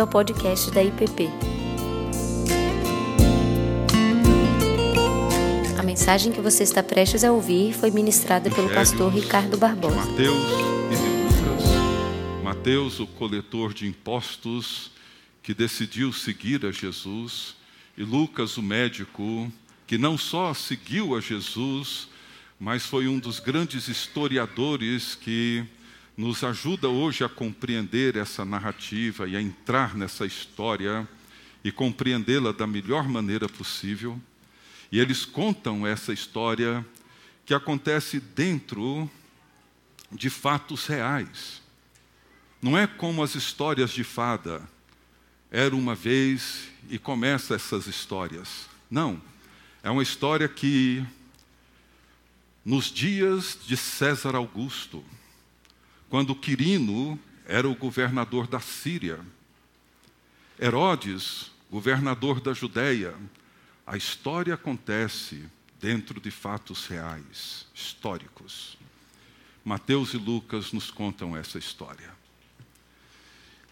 bem-vindo ao podcast da IPP. A mensagem que você está prestes a ouvir foi ministrada pelo pastor Ricardo Barbosa. Mateus e de Lucas. Mateus, o coletor de impostos, que decidiu seguir a Jesus, e Lucas, o médico, que não só seguiu a Jesus, mas foi um dos grandes historiadores que nos ajuda hoje a compreender essa narrativa e a entrar nessa história e compreendê-la da melhor maneira possível. E eles contam essa história que acontece dentro de fatos reais. Não é como as histórias de fada. Era uma vez e começa essas histórias. Não. É uma história que nos dias de César Augusto, quando Quirino era o governador da Síria, Herodes, governador da Judéia, a história acontece dentro de fatos reais, históricos. Mateus e Lucas nos contam essa história.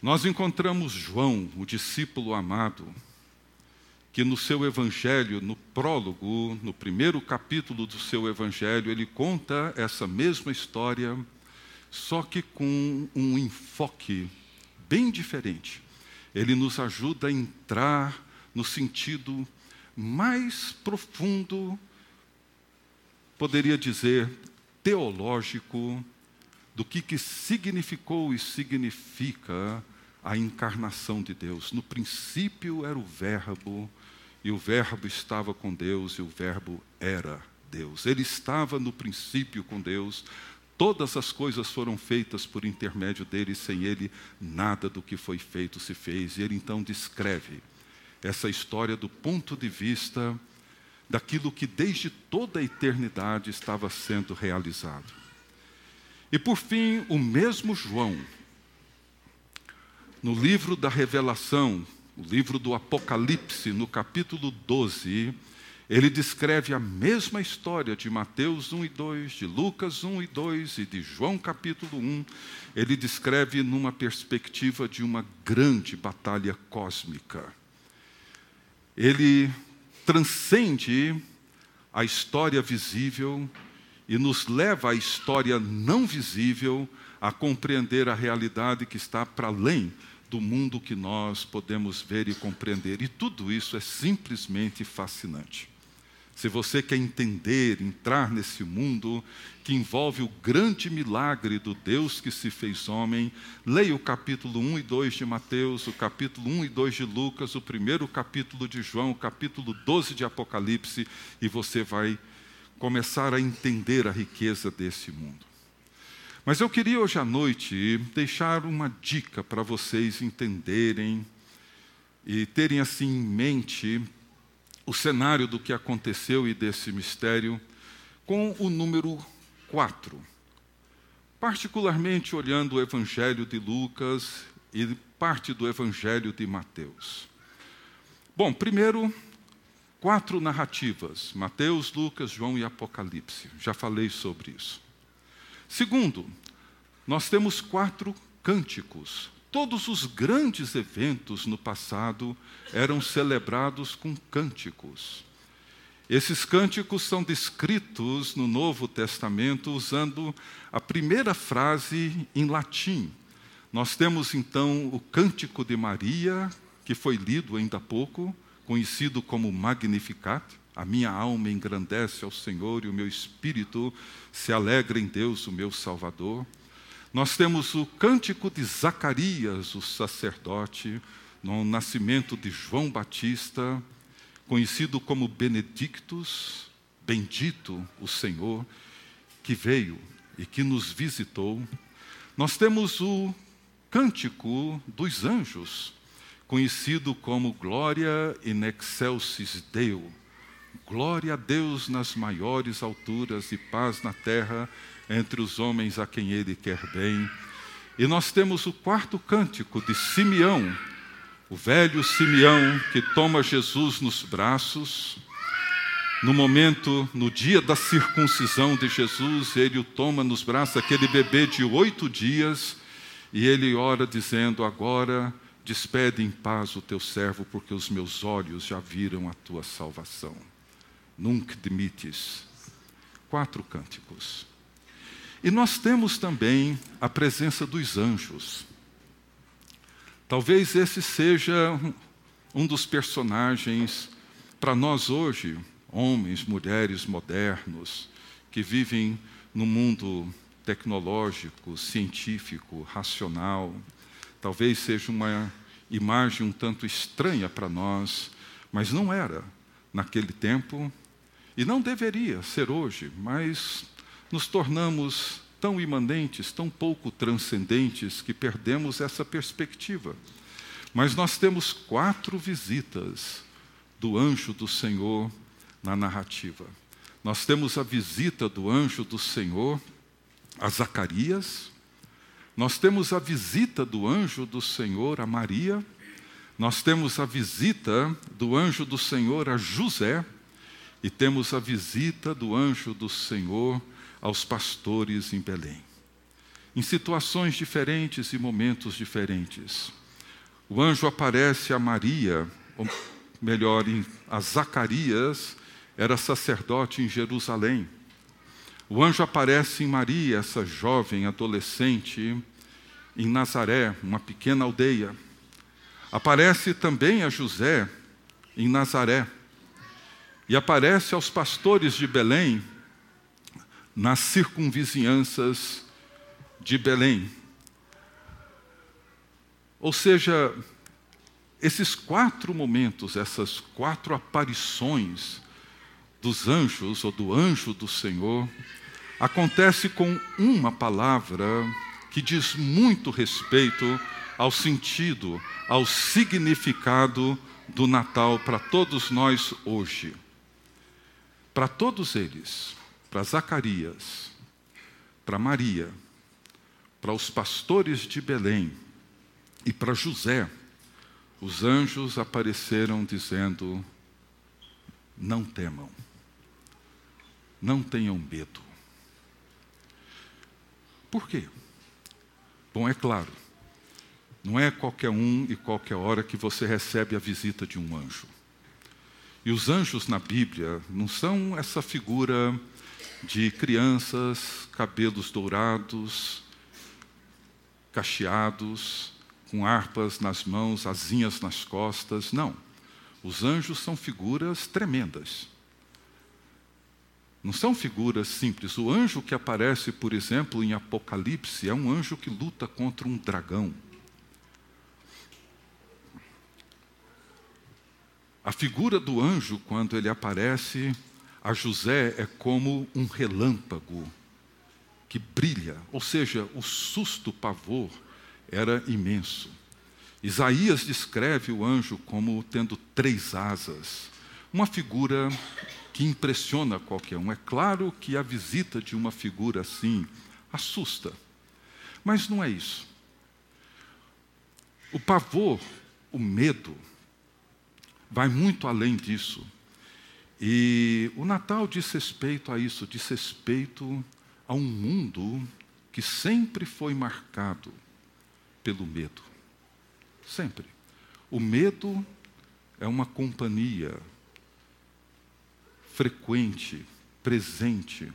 Nós encontramos João, o discípulo amado, que no seu evangelho, no prólogo, no primeiro capítulo do seu evangelho, ele conta essa mesma história só que com um enfoque bem diferente. Ele nos ajuda a entrar no sentido mais profundo, poderia dizer, teológico, do que, que significou e significa a encarnação de Deus. No princípio era o Verbo, e o Verbo estava com Deus, e o Verbo era Deus. Ele estava no princípio com Deus, Todas as coisas foram feitas por intermédio dele, sem ele nada do que foi feito se fez. E ele então descreve essa história do ponto de vista daquilo que desde toda a eternidade estava sendo realizado. E por fim, o mesmo João, no livro da Revelação, o livro do Apocalipse, no capítulo 12, ele descreve a mesma história de Mateus 1 e 2, de Lucas 1 e 2 e de João capítulo 1. Ele descreve numa perspectiva de uma grande batalha cósmica. Ele transcende a história visível e nos leva à história não visível a compreender a realidade que está para além do mundo que nós podemos ver e compreender. E tudo isso é simplesmente fascinante. Se você quer entender, entrar nesse mundo que envolve o grande milagre do Deus que se fez homem, leia o capítulo 1 e 2 de Mateus, o capítulo 1 e 2 de Lucas, o primeiro capítulo de João, o capítulo 12 de Apocalipse, e você vai começar a entender a riqueza desse mundo. Mas eu queria hoje à noite deixar uma dica para vocês entenderem e terem assim em mente o cenário do que aconteceu e desse mistério com o número 4. Particularmente olhando o Evangelho de Lucas e parte do Evangelho de Mateus. Bom, primeiro, quatro narrativas: Mateus, Lucas, João e Apocalipse. Já falei sobre isso. Segundo, nós temos quatro cânticos Todos os grandes eventos no passado eram celebrados com cânticos. Esses cânticos são descritos no Novo Testamento usando a primeira frase em latim. Nós temos então o Cântico de Maria, que foi lido ainda há pouco, conhecido como Magnificat. A minha alma engrandece ao Senhor e o meu espírito se alegra em Deus, o meu Salvador. Nós temos o cântico de Zacarias, o sacerdote, no nascimento de João Batista, conhecido como Benedictus, bendito o Senhor, que veio e que nos visitou. Nós temos o cântico dos anjos, conhecido como Glória in excelsis Deo. Glória a Deus nas maiores alturas e paz na terra entre os homens a quem ele quer bem. E nós temos o quarto cântico de Simeão, o velho Simeão que toma Jesus nos braços. No momento, no dia da circuncisão de Jesus, ele o toma nos braços, aquele bebê de oito dias, e ele ora dizendo: Agora Despede em paz o teu servo, porque os meus olhos já viram a tua salvação. Nunc dimites. Quatro cânticos. E nós temos também a presença dos anjos. Talvez esse seja um dos personagens para nós hoje, homens, mulheres modernos, que vivem no mundo tecnológico, científico, racional. Talvez seja uma imagem um tanto estranha para nós, mas não era naquele tempo e não deveria ser hoje, mas nos tornamos tão imanentes, tão pouco transcendentes, que perdemos essa perspectiva. Mas nós temos quatro visitas do anjo do Senhor na narrativa. Nós temos a visita do anjo do Senhor a Zacarias, nós temos a visita do anjo do Senhor a Maria, nós temos a visita do anjo do Senhor a José, e temos a visita do anjo do Senhor aos pastores em Belém. Em situações diferentes e momentos diferentes. O anjo aparece a Maria, ou melhor, a Zacarias, era sacerdote em Jerusalém. O anjo aparece em Maria, essa jovem adolescente, em Nazaré, uma pequena aldeia. Aparece também a José, em Nazaré. E aparece aos pastores de Belém, nas circunvizinhanças de Belém. Ou seja, esses quatro momentos, essas quatro aparições dos anjos ou do anjo do Senhor, acontece com uma palavra que diz muito respeito ao sentido, ao significado do Natal para todos nós hoje. Para todos eles, para Zacarias, para Maria, para os pastores de Belém e para José, os anjos apareceram dizendo: Não temam, não tenham medo. Por quê? Bom, é claro, não é qualquer um e qualquer hora que você recebe a visita de um anjo. E os anjos na Bíblia não são essa figura de crianças, cabelos dourados, cacheados, com harpas nas mãos, asinhas nas costas. Não. Os anjos são figuras tremendas. Não são figuras simples. O anjo que aparece, por exemplo, em Apocalipse, é um anjo que luta contra um dragão. A figura do anjo, quando ele aparece, a José é como um relâmpago que brilha, ou seja, o susto, o pavor era imenso. Isaías descreve o anjo como tendo três asas, uma figura que impressiona qualquer um. É claro que a visita de uma figura assim assusta, mas não é isso. O pavor, o medo, vai muito além disso. E o Natal diz respeito a isso, diz respeito a um mundo que sempre foi marcado pelo medo. Sempre. O medo é uma companhia frequente, presente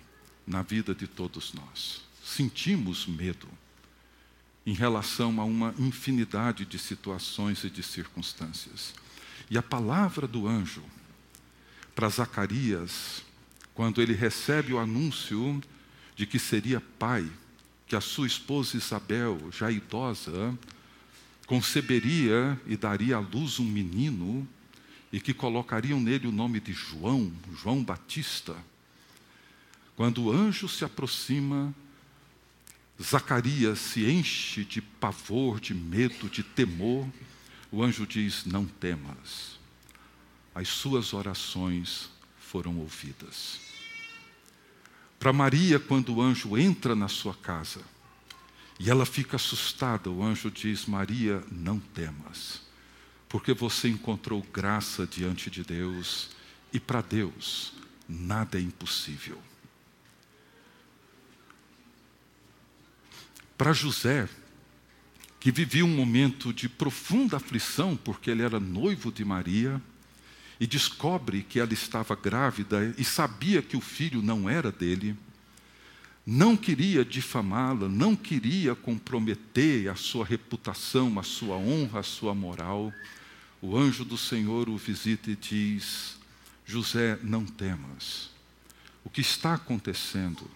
na vida de todos nós. Sentimos medo em relação a uma infinidade de situações e de circunstâncias. E a palavra do anjo para Zacarias, quando ele recebe o anúncio de que seria pai, que a sua esposa Isabel, já idosa, conceberia e daria à luz um menino e que colocariam nele o nome de João, João Batista. Quando o anjo se aproxima, Zacarias se enche de pavor, de medo, de temor. O anjo diz: Não temas as suas orações foram ouvidas. Para Maria, quando o anjo entra na sua casa e ela fica assustada, o anjo diz: Maria, não temas, porque você encontrou graça diante de Deus e para Deus nada é impossível. Para José, que vivia um momento de profunda aflição, porque ele era noivo de Maria, e descobre que ela estava grávida e sabia que o filho não era dele, não queria difamá-la, não queria comprometer a sua reputação, a sua honra, a sua moral. O anjo do Senhor o visita e diz: José, não temas. O que está acontecendo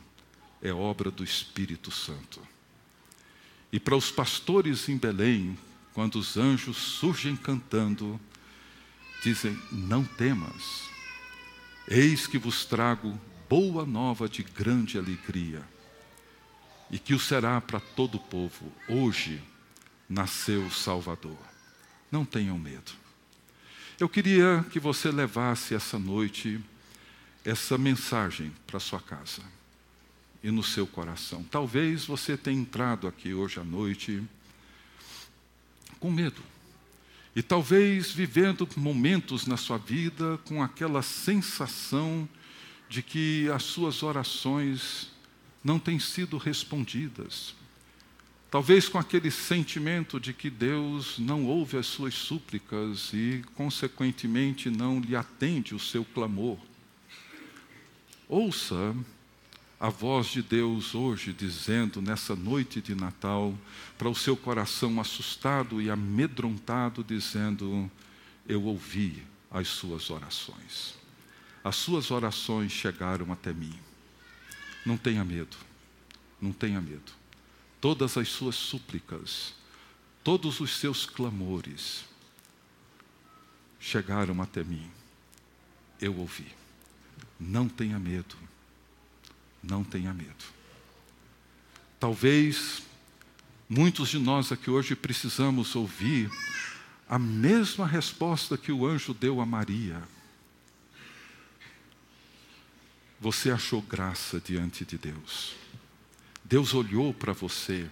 é obra do Espírito Santo. E para os pastores em Belém, quando os anjos surgem cantando, dizem: Não temas, eis que vos trago boa nova de grande alegria, e que o será para todo o povo. Hoje nasceu o Salvador. Não tenham medo. Eu queria que você levasse essa noite essa mensagem para sua casa e no seu coração. Talvez você tenha entrado aqui hoje à noite com medo. E talvez vivendo momentos na sua vida com aquela sensação de que as suas orações não têm sido respondidas. Talvez com aquele sentimento de que Deus não ouve as suas súplicas e, consequentemente, não lhe atende o seu clamor. Ouça a voz de Deus hoje dizendo, nessa noite de Natal, para o seu coração assustado e amedrontado, dizendo: Eu ouvi as suas orações. As suas orações chegaram até mim. Não tenha medo, não tenha medo. Todas as suas súplicas, todos os seus clamores chegaram até mim. Eu ouvi. Não tenha medo não tenha medo. Talvez muitos de nós aqui hoje precisamos ouvir a mesma resposta que o anjo deu a Maria. Você achou graça diante de Deus. Deus olhou para você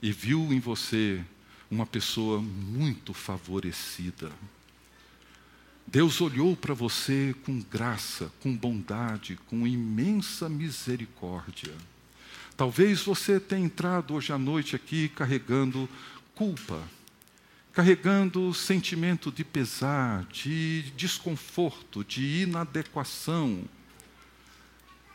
e viu em você uma pessoa muito favorecida. Deus olhou para você com graça, com bondade, com imensa misericórdia. Talvez você tenha entrado hoje à noite aqui carregando culpa, carregando sentimento de pesar, de desconforto, de inadequação.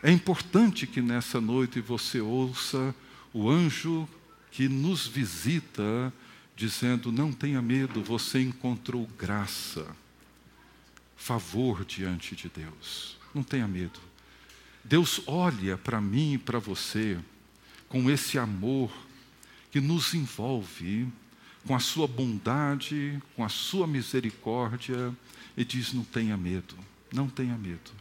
É importante que nessa noite você ouça o anjo que nos visita, dizendo: Não tenha medo, você encontrou graça favor diante de Deus. Não tenha medo. Deus olha para mim e para você com esse amor que nos envolve, com a sua bondade, com a sua misericórdia, e diz: não tenha medo, não tenha medo,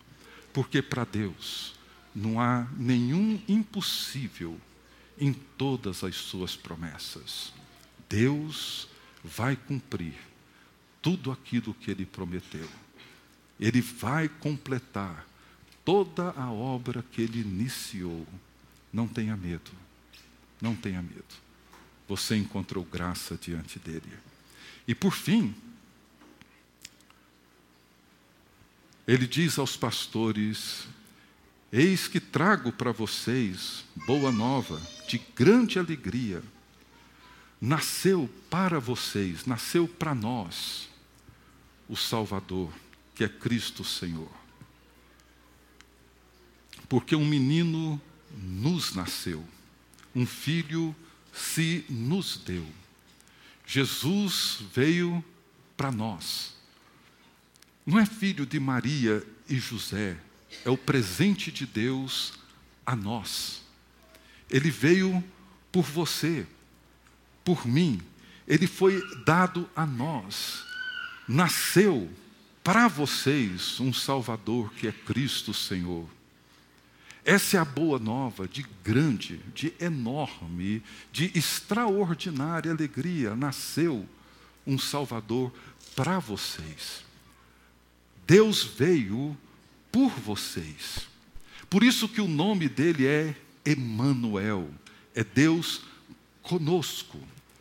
porque para Deus não há nenhum impossível em todas as suas promessas. Deus vai cumprir tudo aquilo que Ele prometeu. Ele vai completar toda a obra que ele iniciou. Não tenha medo, não tenha medo. Você encontrou graça diante dele. E por fim, ele diz aos pastores: Eis que trago para vocês boa nova, de grande alegria. Nasceu para vocês, nasceu para nós o Salvador que é Cristo Senhor. Porque um menino nos nasceu, um filho se nos deu. Jesus veio para nós. Não é filho de Maria e José, é o presente de Deus a nós. Ele veio por você, por mim, ele foi dado a nós, nasceu para vocês um Salvador que é Cristo Senhor. Essa é a boa nova de grande, de enorme, de extraordinária alegria. Nasceu um Salvador para vocês. Deus veio por vocês. Por isso que o nome dele é Emanuel, é Deus conosco,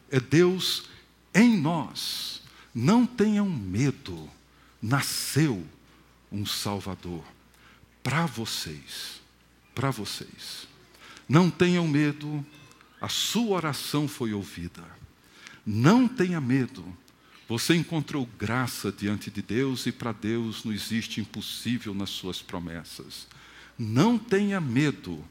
é Deus em nós. Não tenham medo nasceu um Salvador para vocês, para vocês. Não tenham medo, a sua oração foi ouvida. Não tenha medo. Você encontrou graça diante de Deus e para Deus não existe impossível nas suas promessas. Não tenha medo.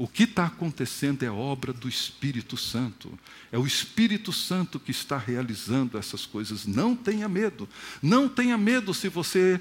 O que está acontecendo é obra do Espírito Santo. É o Espírito Santo que está realizando essas coisas. Não tenha medo. Não tenha medo se você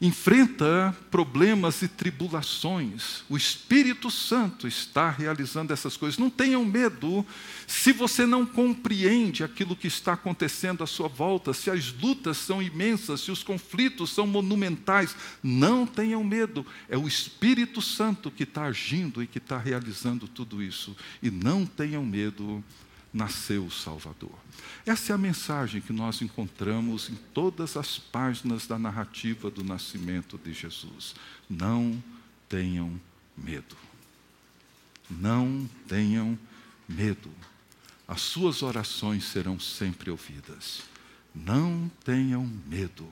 enfrenta problemas e tribulações. O Espírito Santo está realizando essas coisas. Não tenham medo se você não compreende aquilo que está acontecendo à sua volta, se as lutas são imensas, se os conflitos são monumentais. Não tenham medo. É o Espírito Santo que está agindo e que está realizando tudo isso. E não tenham medo nasceu o Salvador. Essa é a mensagem que nós encontramos em todas as páginas da narrativa do nascimento de Jesus. Não tenham medo. Não tenham medo. As suas orações serão sempre ouvidas. Não tenham medo.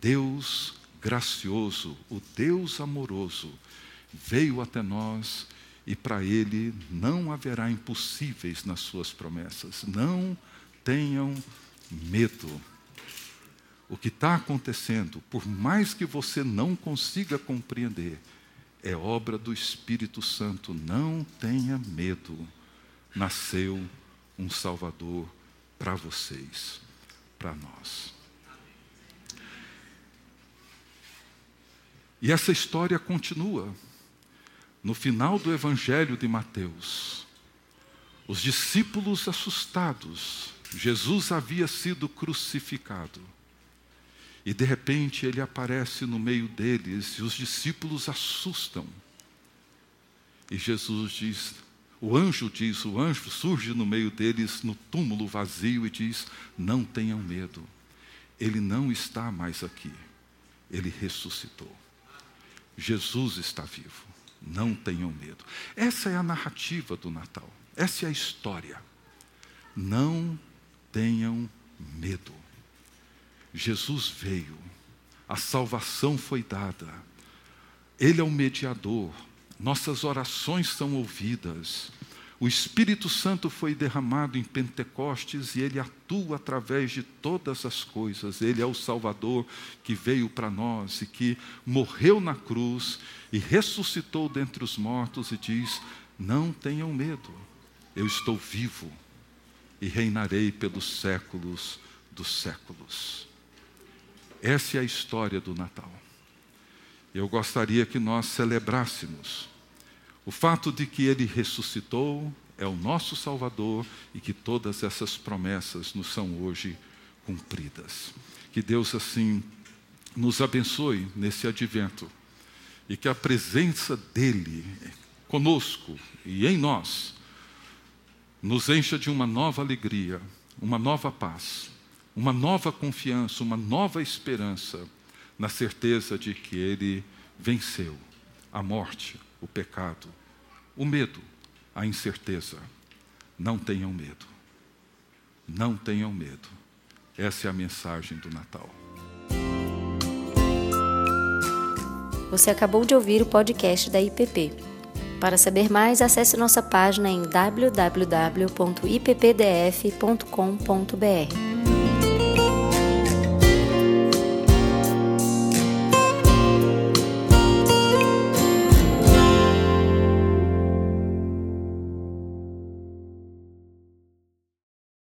Deus gracioso, o Deus amoroso, veio até nós e para Ele não haverá impossíveis nas Suas promessas. Não tenham medo. O que está acontecendo, por mais que você não consiga compreender, é obra do Espírito Santo. Não tenha medo. Nasceu um Salvador para vocês, para nós. E essa história continua no final do Evangelho de Mateus, os discípulos assustados, Jesus havia sido crucificado. E de repente ele aparece no meio deles e os discípulos assustam. E Jesus diz, o anjo diz, o anjo surge no meio deles no túmulo vazio e diz: Não tenham medo, ele não está mais aqui, ele ressuscitou. Jesus está vivo. Não tenham medo. Essa é a narrativa do Natal. Essa é a história. Não tenham medo. Jesus veio, a salvação foi dada, Ele é o mediador, nossas orações são ouvidas, o Espírito Santo foi derramado em Pentecostes e ele atua através de todas as coisas. Ele é o Salvador que veio para nós e que morreu na cruz e ressuscitou dentre os mortos e diz: Não tenham medo, eu estou vivo e reinarei pelos séculos dos séculos. Essa é a história do Natal. Eu gostaria que nós celebrássemos o fato de que ele ressuscitou é o nosso Salvador e que todas essas promessas nos são hoje cumpridas. Que Deus assim nos abençoe nesse advento e que a presença dele conosco e em nós nos encha de uma nova alegria, uma nova paz, uma nova confiança, uma nova esperança na certeza de que ele venceu a morte, o pecado, o medo, a incerteza. Não tenham medo. Não tenham medo. Essa é a mensagem do Natal. Você acabou de ouvir o podcast da IPP. Para saber mais, acesse nossa página em www.ippdf.com.br.